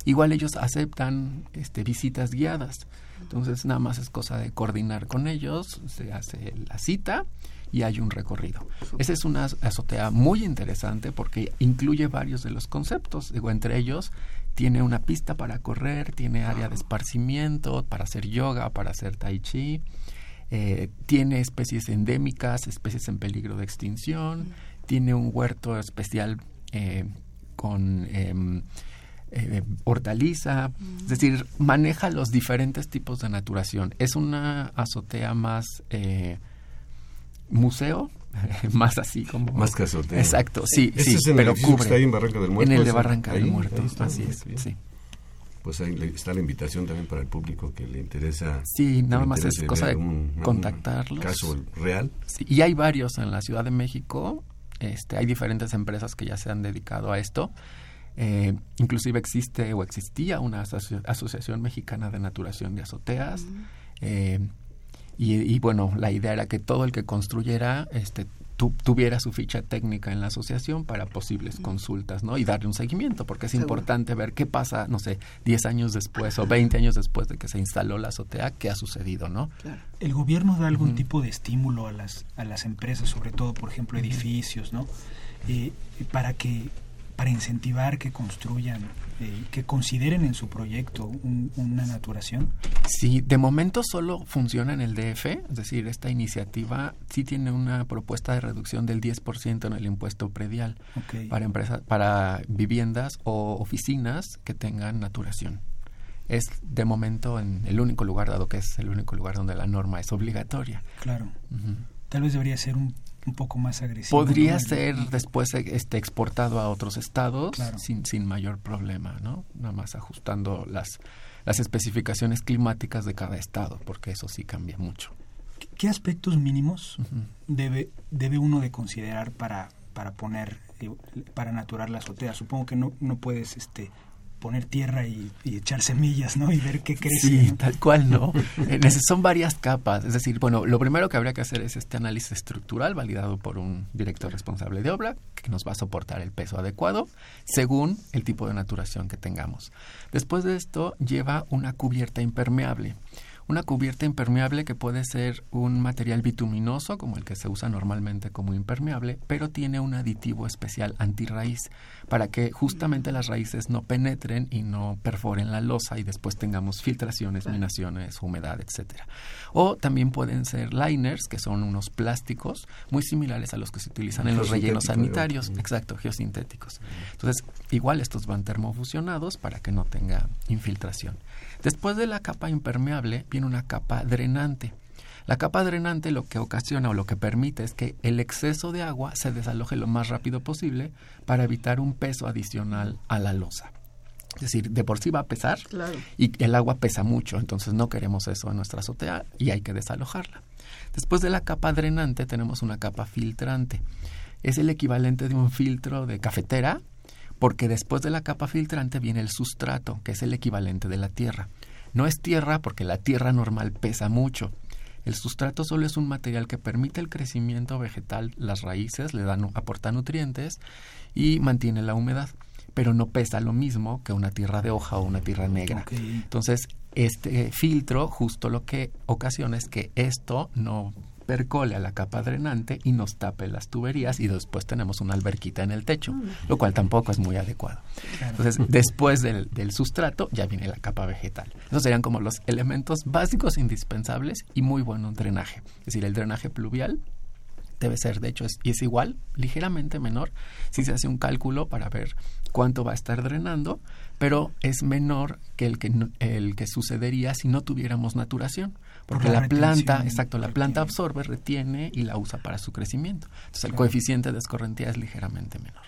Igual ellos aceptan este, visitas guiadas. Entonces nada más es cosa de coordinar con ellos, se hace la cita y hay un recorrido. Esa es una azotea muy interesante porque incluye varios de los conceptos. Digo, entre ellos tiene una pista para correr, tiene área de esparcimiento, para hacer yoga, para hacer tai chi. eh, tiene especies endémicas, especies en peligro de extinción, tiene un huerto especial eh, con em, eh, hortaliza, es decir, maneja los diferentes tipos de naturación. Es una azotea más museo, *laughs* más así como... Más azotea. Exacto, sí, Este sí, es en el pero que cubre. está ahí en Barranca del Muerto, En el de. Barranca del Muerto, ahí está, así es, bien. sí. Pues ahí está la invitación también para el público que le interesa. Sí, nada más es cosa de un- un contactarlos. caso real. Sí, y hay varios en la Ciudad de México. Este, hay diferentes empresas que ya se han dedicado a esto. Eh, inclusive existe o existía una asoci- asociación mexicana de naturación de azoteas. Eh, y, y, bueno, la idea era que todo el que construyera este, tuviera su ficha técnica en la asociación para posibles consultas, ¿no? Y darle un seguimiento, porque es importante ver qué pasa, no sé, 10 años después o 20 años después de que se instaló la azotea, qué ha sucedido, ¿no? ¿El gobierno da algún tipo de estímulo a las, a las empresas, sobre todo, por ejemplo, edificios, ¿no? Eh, para que para incentivar que construyan, eh, que consideren en su proyecto una naturación? Sí, de momento solo funciona en el DF, es decir, esta iniciativa sí tiene una propuesta de reducción del 10% en el impuesto predial para empresas, para viviendas o oficinas que tengan naturación. Es de momento en el único lugar, dado que es el único lugar donde la norma es obligatoria. Claro. Tal vez debería ser un un poco más agresivo. Podría ser después este, exportado a otros estados sin, sin mayor problema, ¿no? Nada más ajustando las, las especificaciones climáticas de cada estado, porque eso sí cambia mucho. ¿Qué aspectos mínimos debe, debe uno de considerar para, para poner, eh, para naturar la azotea? Supongo que no, no puedes este, poner tierra y, echar semillas, ¿no? Y ver qué crece. Sí, tal cual, ¿no? *laughs* son varias capas. Es decir, bueno, lo primero que habría que hacer es este análisis estructural validado por un director responsable de obra que nos va a soportar el peso adecuado según el tipo de naturación que tengamos. Después de esto lleva una cubierta impermeable una cubierta impermeable que puede ser un material bituminoso, como el que se usa normalmente como impermeable, pero tiene un aditivo especial antirraíz para que justamente las raíces no penetren y no perforen la losa y después tengamos filtraciones, minaciones, humedad, etcétera. O también pueden ser liners, que son unos plásticos muy similares a los que se utilizan en los rellenos sanitarios, exacto, geosintéticos. Entonces, igual estos van termofusionados para que no tenga infiltración. Después de la capa impermeable viene una capa drenante. La capa drenante lo que ocasiona o lo que permite es que el exceso de agua se desaloje lo más rápido posible para evitar un peso adicional a la losa. Es decir, de por sí va a pesar y el agua pesa mucho, entonces no queremos eso en nuestra azotea y hay que desalojarla. Después de la capa drenante tenemos una capa filtrante. Es el equivalente de un filtro de cafetera, porque después de la capa filtrante viene el sustrato, que es el equivalente de la tierra. No es tierra porque la tierra normal pesa mucho. El sustrato solo es un material que permite el crecimiento vegetal, las raíces le dan aporta nutrientes y mantiene la humedad, pero no pesa lo mismo que una tierra de hoja o una tierra negra. Entonces, este filtro justo lo que ocasiona es que esto no percole a la capa drenante y nos tape las tuberías y después tenemos una alberquita en el techo, mm. lo cual tampoco es muy adecuado. Entonces, después del, del, sustrato ya viene la capa vegetal. Esos serían como los elementos básicos indispensables y muy bueno drenaje. Es decir, el drenaje pluvial debe ser, de hecho, es, y es igual, ligeramente menor, si se hace un cálculo para ver cuánto va a estar drenando, pero es menor que el que, el que sucedería si no tuviéramos naturación. Porque la, planta, exacto, la planta absorbe, retiene y la usa para su crecimiento. Entonces el coeficiente de escorrentía es ligeramente menor.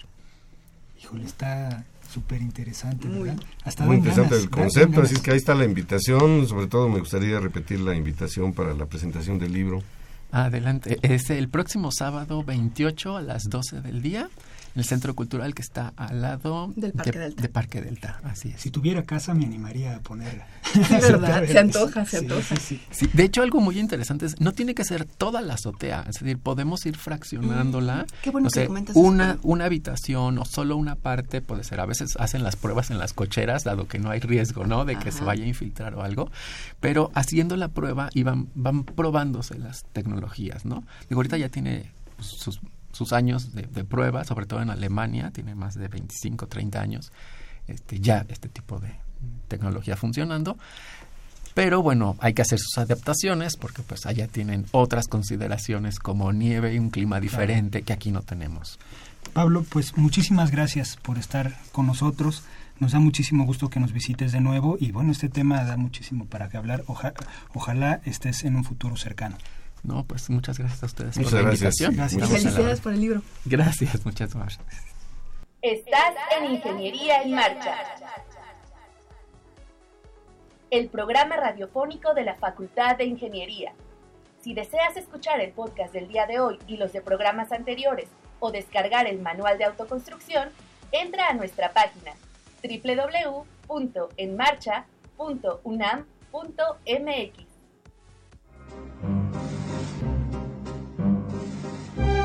Híjole, está súper interesante, ¿verdad? Muy interesante el concepto, así es que ahí está la invitación, sobre todo me gustaría repetir la invitación para la presentación del libro. Adelante, es el próximo sábado 28 a las 12 del día el centro cultural que está al lado del Parque de, Delta. De Parque Delta, así es. Si tuviera casa me animaría a ponerla. *laughs* verdad, se antoja, se antoja. Sí, de hecho, algo muy interesante es, no tiene que ser toda la azotea, es decir, podemos ir fraccionándola. Mm, qué bueno no sé, una, una habitación o solo una parte puede ser. A veces hacen las pruebas en las cocheras, dado que no hay riesgo, ¿no? De que se vaya a infiltrar o algo. Pero haciendo la prueba y van, van probándose las tecnologías, ¿no? Digo, ahorita ya tiene sus sus años de, prueba, sobre todo en Alemania, tiene más de 25, 30 años este, ya este tipo de tecnología funcionando. Pero bueno, hay que hacer sus adaptaciones porque pues allá tienen otras consideraciones como nieve y un clima diferente que aquí no tenemos. Pablo, pues muchísimas gracias por estar con nosotros. Nos da muchísimo gusto que nos visites de nuevo y bueno, este tema da muchísimo para que hablar. ojalá estés en un futuro cercano. No, pues muchas gracias a ustedes por la invitación. Gracias. Felicidades por el libro. Gracias, muchas gracias. Estás en Ingeniería en Marcha. El programa radiofónico de la Facultad de Ingeniería. Si deseas escuchar el podcast del día de hoy y los de programas anteriores o descargar el manual de autoconstrucción, entra a nuestra página www.enmarcha.unam.mx.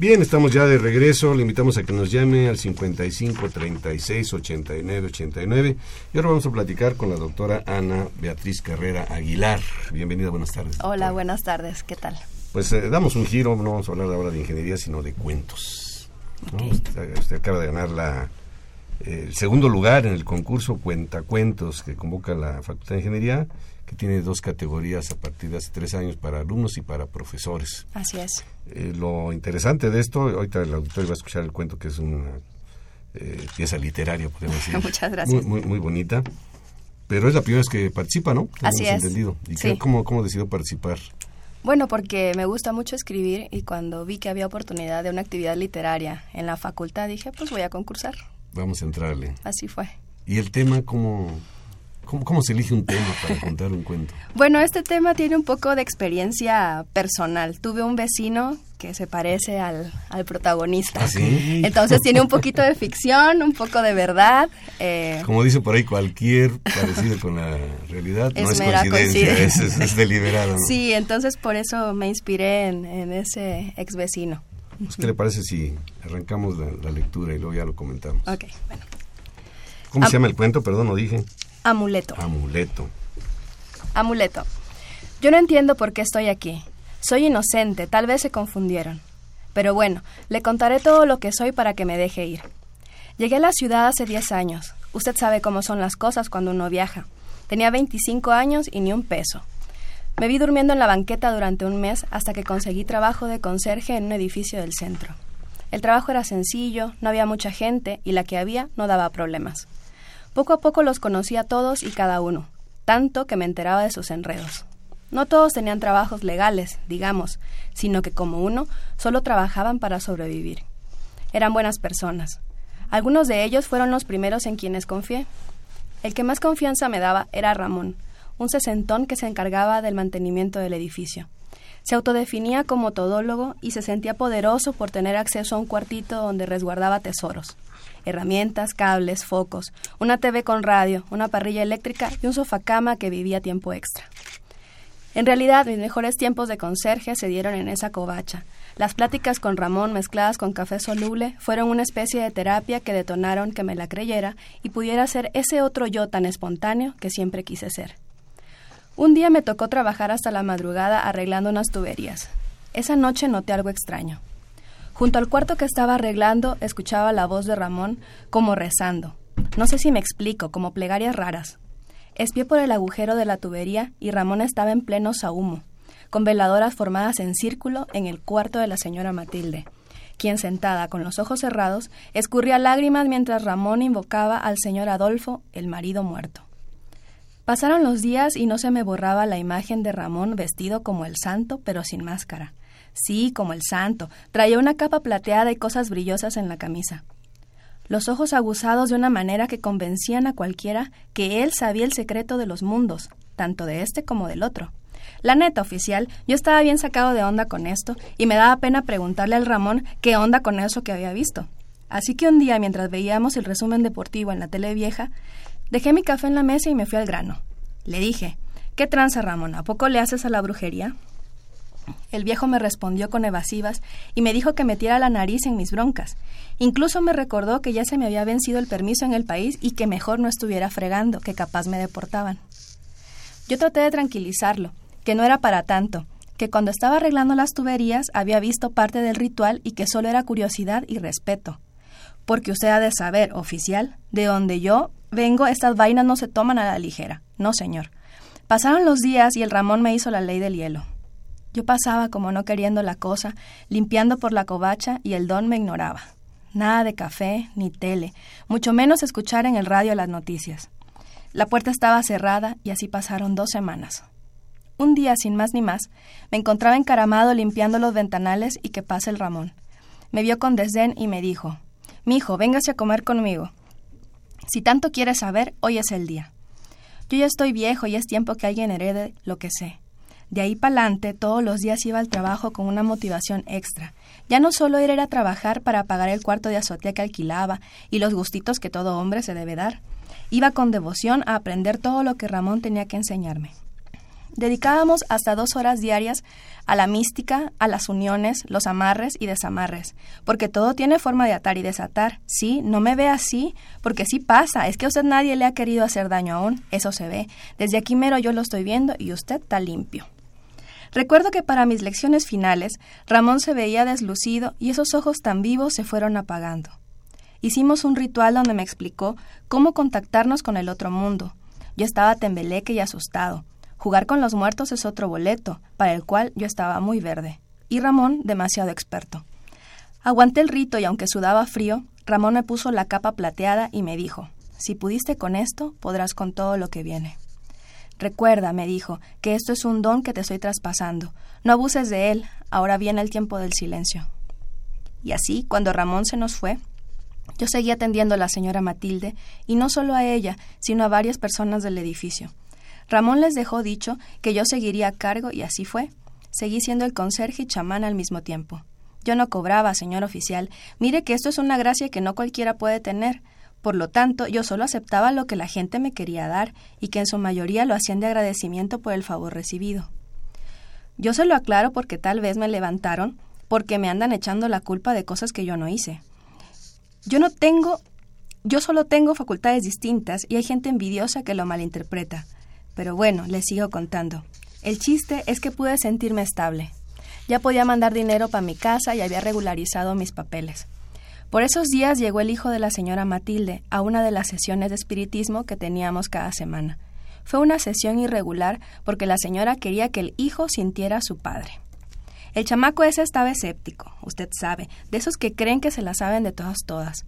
Bien, estamos ya de regreso. Le invitamos a que nos llame al 55 36 89 89. Y ahora vamos a platicar con la doctora Ana Beatriz Carrera Aguilar. Bienvenida, buenas tardes. Hola, buenas tardes. ¿Qué tal? Pues eh, damos un giro, no vamos a hablar ahora de ingeniería, sino de cuentos. ¿no? Usted, usted acaba de ganar la, eh, el segundo lugar en el concurso Cuentacuentos que convoca la Facultad de Ingeniería, que tiene dos categorías a partir de hace tres años para alumnos y para profesores. Así es. Eh, lo interesante de esto, ahorita el auditorio va a escuchar el cuento que es una eh, pieza literaria, podemos *laughs* decir. Muchas gracias. Muy, muy, muy bonita. Pero es la primera vez que participa, ¿no? Así es. entendido. ¿Y Sí. qué- cómo, cómo decidió participar? Bueno, porque me gusta mucho escribir y cuando vi que había oportunidad de una actividad literaria en la facultad dije, pues voy a concursar. Vamos a entrarle. Así fue. ¿Y el tema cómo, cómo, cómo se elige un tema para contar un cuento? *laughs* Bueno, este tema tiene un poco de experiencia personal. Tuve un vecino que se parece al, al protagonista. ¿Ah, sí? Entonces tiene un poquito de ficción, un poco de verdad. eh, Como dice por ahí, cualquier parecido con la realidad no Es mera coincidencia, es, coincidencia. es- es deliberado. ¿no? Sí, entonces por eso me inspiré en, en ese ex vecino. Pues, ¿Qué le parece si arrancamos la, la lectura y luego ya lo comentamos? Ok, bueno. ¿Cómo se llama el cuento? Perdón, no dije. Amuleto. Amuleto. Amuleto. Yo no entiendo por qué estoy aquí. Soy inocente, tal vez se confundieron. Pero bueno, le contaré todo lo que soy para que me deje ir. Llegué a la ciudad hace 10 años. Usted sabe cómo son las cosas cuando uno viaja. Tenía 25 años y ni un peso. Me vi durmiendo en la banqueta durante un mes hasta que conseguí trabajo de conserje en un edificio del centro. El trabajo era sencillo, no había mucha gente y la que había no daba problemas. Poco a poco los conocí a todos y cada uno, tanto que me enteraba de sus enredos. No todos tenían trabajos legales, digamos, sino que como uno, solo trabajaban para sobrevivir. Eran buenas personas. Algunos de ellos fueron los primeros en quienes confié. El que más confianza me daba era Ramón, un sesentón que se encargaba del mantenimiento del edificio. Se autodefinía como todólogo y se sentía poderoso por tener acceso a un cuartito donde resguardaba tesoros. Herramientas, cables, focos, una TV con radio, una parrilla eléctrica y un sofacama que vivía tiempo extra. En realidad, mis mejores tiempos de conserje se dieron en esa covacha. Las pláticas con Ramón mezcladas con café soluble fueron una especie de terapia que detonaron que me la creyera y pudiera ser ese otro yo tan espontáneo que siempre quise ser. Un día me tocó trabajar hasta la madrugada arreglando unas tuberías. Esa noche noté algo extraño. Junto al cuarto que estaba arreglando, escuchaba la voz de Ramón como rezando. No sé si me explico, como plegarias raras. Espié por el agujero de la tubería y Ramón estaba en pleno sahumo, con veladoras formadas en círculo en el cuarto de la señora Matilde, quien sentada con los ojos cerrados escurría lágrimas mientras Ramón invocaba al señor Adolfo, el marido muerto. Pasaron los días y no se me borraba la imagen de Ramón vestido como el santo, pero sin máscara. Sí, como el santo. Traía una capa plateada y cosas brillosas en la camisa. Los ojos aguzados de una manera que convencían a cualquiera que él sabía el secreto de los mundos, tanto de este como del otro. La neta oficial, yo estaba bien sacado de onda con esto y me daba pena preguntarle al Ramón qué onda con eso que había visto. Así que un día, mientras veíamos el resumen deportivo en la tele vieja, dejé mi café en la mesa y me fui al grano. Le dije, ¿qué tranza, Ramón? ¿A poco le haces a la brujería? El viejo me respondió con evasivas y me dijo que metiera la nariz en mis broncas. Incluso me recordó que ya se me había vencido el permiso en el país y que mejor no estuviera fregando, que capaz me deportaban. Yo traté de tranquilizarlo, que no era para tanto, que cuando estaba arreglando las tuberías había visto parte del ritual y que solo era curiosidad y respeto. Porque usted ha de saber, oficial, de donde yo vengo estas vainas no se toman a la ligera. No, señor. Pasaron los días y el Ramón me hizo la ley del hielo. Yo pasaba como no queriendo la cosa, limpiando por la covacha y el don me ignoraba. Nada de café ni tele, mucho menos escuchar en el radio las noticias. La puerta estaba cerrada y así pasaron dos semanas. Un día, sin más ni más, me encontraba encaramado limpiando los ventanales y que pasa el Ramón. Me vio con desdén y me dijo, Mijo, véngase a comer conmigo. Si tanto quieres saber, hoy es el día. Yo ya estoy viejo y es tiempo que alguien herede lo que sé. De ahí pa'lante, todos los días iba al trabajo con una motivación extra. Ya no solo era ir a trabajar para pagar el cuarto de azotea que alquilaba y los gustitos que todo hombre se debe dar. Iba con devoción a aprender todo lo que Ramón tenía que enseñarme. Dedicábamos hasta dos horas diarias a la mística, a las uniones, los amarres y desamarres, porque todo tiene forma de atar y desatar. Sí, no me ve así, porque sí pasa, es que a usted nadie le ha querido hacer daño aún, eso se ve. Desde aquí mero yo lo estoy viendo y usted está limpio. Recuerdo que para mis lecciones finales, Ramón se veía deslucido y esos ojos tan vivos se fueron apagando. Hicimos un ritual donde me explicó cómo contactarnos con el otro mundo. Yo estaba tembeleque y asustado. Jugar con los muertos es otro boleto, para el cual yo estaba muy verde. Y Ramón demasiado experto. Aguanté el rito y aunque sudaba frío, Ramón me puso la capa plateada y me dijo, si pudiste con esto, podrás con todo lo que viene. Recuerda, me dijo, que esto es un don que te estoy traspasando. No abuses de él, ahora viene el tiempo del silencio. Y así, cuando Ramón se nos fue, yo seguí atendiendo a la señora Matilde, y no solo a ella, sino a varias personas del edificio. Ramón les dejó dicho que yo seguiría a cargo y así fue. Seguí siendo el conserje y chamán al mismo tiempo. Yo no cobraba, señor oficial. Mire que esto es una gracia que no cualquiera puede tener. Por lo tanto, yo solo aceptaba lo que la gente me quería dar y que en su mayoría lo hacían de agradecimiento por el favor recibido. Yo se lo aclaro porque tal vez me levantaron porque me andan echando la culpa de cosas que yo no hice. Yo no tengo, yo solo tengo facultades distintas y hay gente envidiosa que lo malinterpreta. Pero bueno, les sigo contando. El chiste es que pude sentirme estable. Ya podía mandar dinero para mi casa y había regularizado mis papeles. Por esos días llegó el hijo de la señora Matilde a una de las sesiones de espiritismo que teníamos cada semana. Fue una sesión irregular porque la señora quería que el hijo sintiera a su padre. El chamaco ese estaba escéptico, usted sabe, de esos que creen que se la saben de todas todas.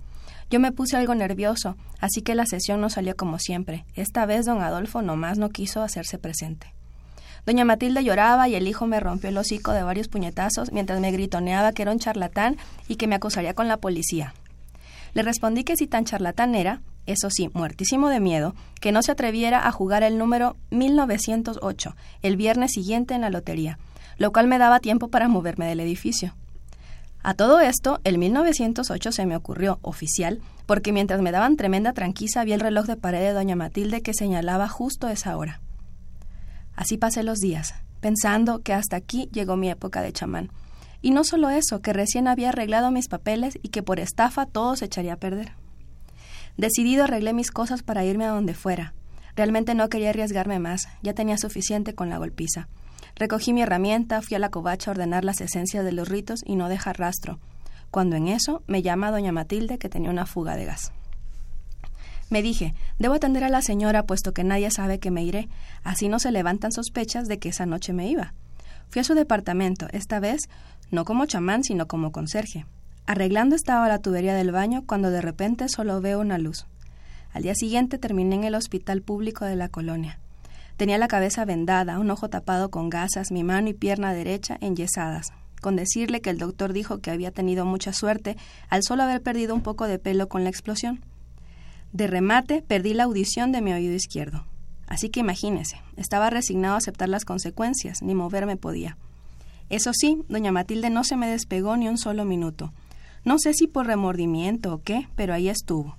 Yo me puse algo nervioso, así que la sesión no salió como siempre. Esta vez don Adolfo nomás no quiso hacerse presente. Doña Matilde lloraba y el hijo me rompió el hocico de varios puñetazos mientras me gritoneaba que era un charlatán y que me acusaría con la policía. Le respondí que si tan charlatán era, eso sí, muertísimo de miedo, que no se atreviera a jugar el número 1908 el viernes siguiente en la lotería, lo cual me daba tiempo para moverme del edificio. A todo esto, el 1908 se me ocurrió, oficial, porque mientras me daban tremenda tranquisa vi el reloj de pared de doña Matilde que señalaba justo esa hora. Así pasé los días, pensando que hasta aquí llegó mi época de chamán. Y no solo eso, que recién había arreglado mis papeles y que por estafa todo se echaría a perder. Decidido arreglé mis cosas para irme a donde fuera. Realmente no quería arriesgarme más, ya tenía suficiente con la golpiza. Recogí mi herramienta, fui a la covacha a ordenar las esencias de los ritos y no dejar rastro, cuando en eso me llama doña Matilde que tenía una fuga de gas. Me dije, debo atender a la señora puesto que nadie sabe que me iré, así no se levantan sospechas de que esa noche me iba. Fui a su departamento, esta vez no como chamán, sino como conserje. Arreglando estaba la tubería del baño cuando de repente solo veo una luz. Al día siguiente terminé en el hospital público de la colonia. Tenía la cabeza vendada, un ojo tapado con gasas, mi mano y pierna derecha enyesadas, con decirle que el doctor dijo que había tenido mucha suerte al solo haber perdido un poco de pelo con la explosión. De remate, perdí la audición de mi oído izquierdo. Así que imagínese, estaba resignado a aceptar las consecuencias, ni moverme podía. Eso sí, doña Matilde no se me despegó ni un solo minuto. No sé si por remordimiento o qué, pero ahí estuvo.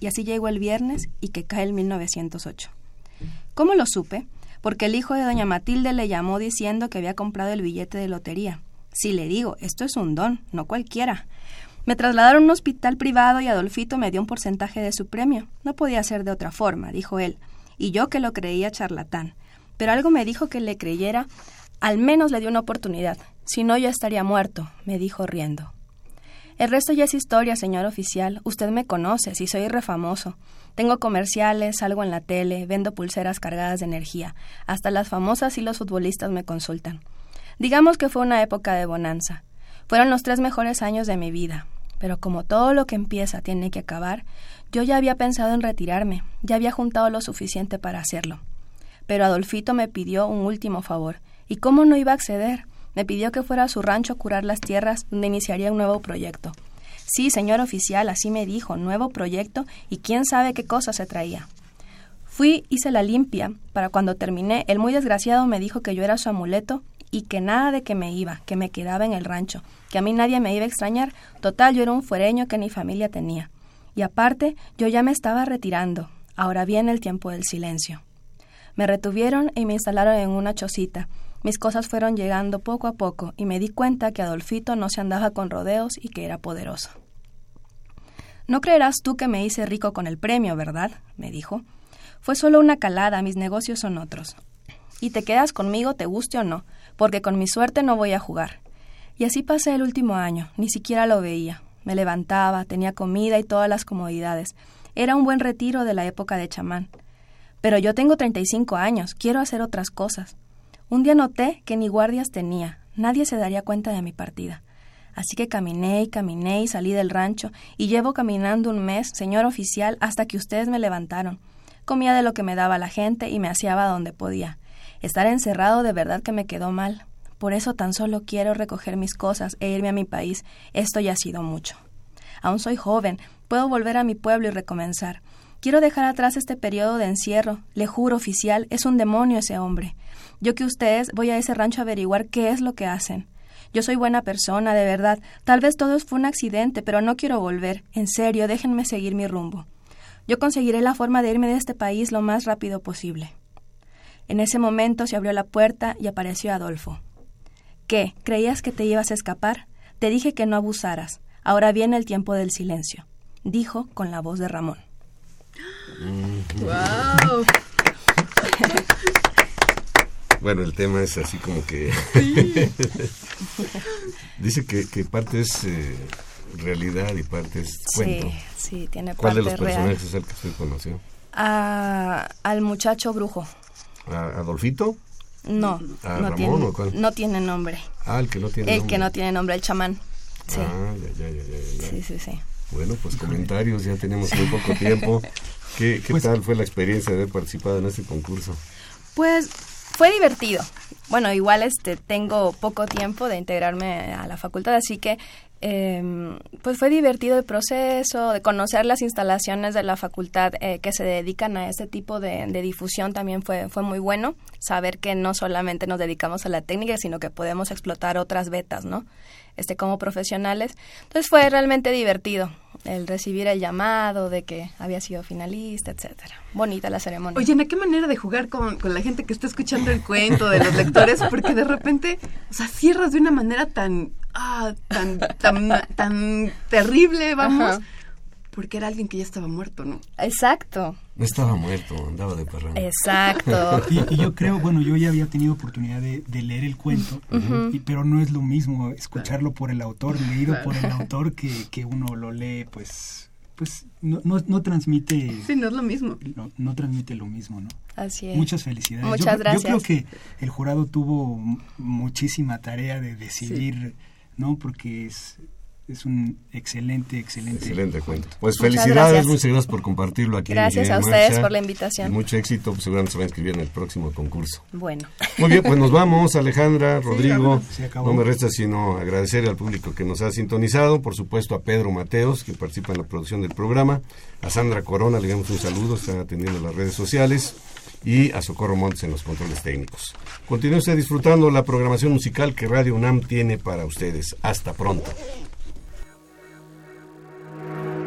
Y así llegó el viernes y que cae el 1908. ¿Cómo lo supe? Porque el hijo de doña Matilde le llamó diciendo que había comprado el billete de lotería. Si le digo, esto es un don, no cualquiera. Me trasladaron a un hospital privado y Adolfito me dio un porcentaje de su premio. No podía ser de otra forma, dijo él, y yo que lo creía charlatán. Pero algo me dijo que le creyera, al menos le dio una oportunidad. Si no, ya estaría muerto, me dijo riendo. El resto ya es historia, señor oficial. Usted me conoce, si soy refamoso. Tengo comerciales, salgo en la tele, vendo pulseras cargadas de energía. Hasta las famosas y los futbolistas me consultan. Digamos que fue una época de bonanza. Fueron los tres mejores años de mi vida. Pero como todo lo que empieza tiene que acabar, yo ya había pensado en retirarme, ya había juntado lo suficiente para hacerlo. Pero Adolfito me pidió un último favor, y cómo no iba a acceder, me pidió que fuera a su rancho a curar las tierras donde iniciaría un nuevo proyecto. Sí, señor oficial, así me dijo, nuevo proyecto y quién sabe qué cosa se traía. Fui, hice la limpia. Para cuando terminé, el muy desgraciado me dijo que yo era su amuleto y que nada de que me iba, que me quedaba en el rancho, que a mí nadie me iba a extrañar. Total, yo era un fuereño que ni familia tenía. Y aparte, yo ya me estaba retirando. Ahora viene el tiempo del silencio. Me retuvieron y me instalaron en una chocita. Mis cosas fueron llegando poco a poco y me di cuenta que Adolfito no se andaba con rodeos y que era poderoso. No creerás tú que me hice rico con el premio, ¿verdad? me dijo. Fue solo una calada, mis negocios son otros. Y te quedas conmigo, te guste o no porque con mi suerte no voy a jugar. Y así pasé el último año, ni siquiera lo veía. Me levantaba, tenía comida y todas las comodidades. Era un buen retiro de la época de chamán. Pero yo tengo 35 años, quiero hacer otras cosas. Un día noté que ni guardias tenía, nadie se daría cuenta de mi partida. Así que caminé y caminé y salí del rancho, y llevo caminando un mes, señor oficial, hasta que ustedes me levantaron. Comía de lo que me daba la gente y me hacía donde podía. Estar encerrado de verdad que me quedó mal. Por eso tan solo quiero recoger mis cosas e irme a mi país. Esto ya ha sido mucho. Aún soy joven, puedo volver a mi pueblo y recomenzar. Quiero dejar atrás este periodo de encierro. Le juro, oficial, es un demonio ese hombre. Yo que ustedes voy a ese rancho a averiguar qué es lo que hacen. Yo soy buena persona, de verdad. Tal vez todo fue un accidente, pero no quiero volver. En serio, déjenme seguir mi rumbo. Yo conseguiré la forma de irme de este país lo más rápido posible. En ese momento se abrió la puerta y apareció Adolfo. ¿Qué? ¿Creías que te ibas a escapar? Te dije que no abusaras. Ahora viene el tiempo del silencio, dijo con la voz de Ramón. ¡Wow! Bueno, el tema es así como que... *laughs* Dice que, que, parte es eh, realidad y parte es cuento. Sí, sí, tiene ¿Cuál parte de los personajes es el que usted conoció? Ah, al muchacho brujo. ¿A Adolfito? No, ¿A no, Ramón tiene, o cuál? no tiene nombre. Ah, el que no tiene El nombre. que no tiene nombre, el chamán. Sí, Ah, ya, ya, ya, ya, ya. sí, sí, sí. Bueno, pues comentarios, ya tenemos muy poco *laughs* tiempo. ¿Qué, qué Pues- tal fue la experiencia de haber participado en este concurso? Pues fue divertido. Bueno, igual este tengo poco tiempo de integrarme a la facultad, así que eh, pues fue divertido el proceso, de conocer las instalaciones de la facultad eh, que se dedican a este tipo de, de difusión también fue, fue muy bueno. Saber que no solamente nos dedicamos a la técnica, sino que podemos explotar otras vetas, ¿no? Este, como profesionales. Entonces fue realmente divertido el recibir el llamado de que había sido finalista, etcétera. Bonita la ceremonia. Oye, ¿a qué manera de jugar con, con la gente que está escuchando el cuento de los lectores? Porque de repente, o sea, cierras de una manera tan, ah, tan, tan, tan terrible, vamos, Ajá. porque era alguien que ya estaba muerto, ¿no? Exacto, No estaba muerto, andaba de parranda. exacto. *laughs* Y, y yo creo, bueno, yo ya había tenido oportunidad de, de leer el cuento, y- pero no es lo mismo escucharlo por el autor, leído por el autor, que, que uno lo lee, pues, pues no, no, no transmite, Sí, no es lo mismo. no, no transmite lo mismo, ¿no? Así es. Muchas felicidades. Muchas yo, gracias. Yo creo que el jurado tuvo muchísima tarea de decidir, ¿no? Porque es, es un excelente, excelente. Excelente cuento. Pues Muchas felicidades, gracias. muchas gracias por compartirlo aquí. en Gracias a ustedes Marcha. por la invitación. Y mucho éxito, pues seguramente se va a inscribir en el próximo concurso. Bueno, Muy bien, pues nos vamos, Alejandra, Rodrigo. Se acabó. No me resta sino agradecer al público que nos ha sintonizado, por supuesto a Pedro Mateos, que participa en la producción del programa, a Sandra Corona, le damos un saludo, está atendiendo las redes sociales, y a Socorro Montes en los controles técnicos. Continúe usted disfrutando la programación musical que Radio UNAM tiene para ustedes. Hasta pronto.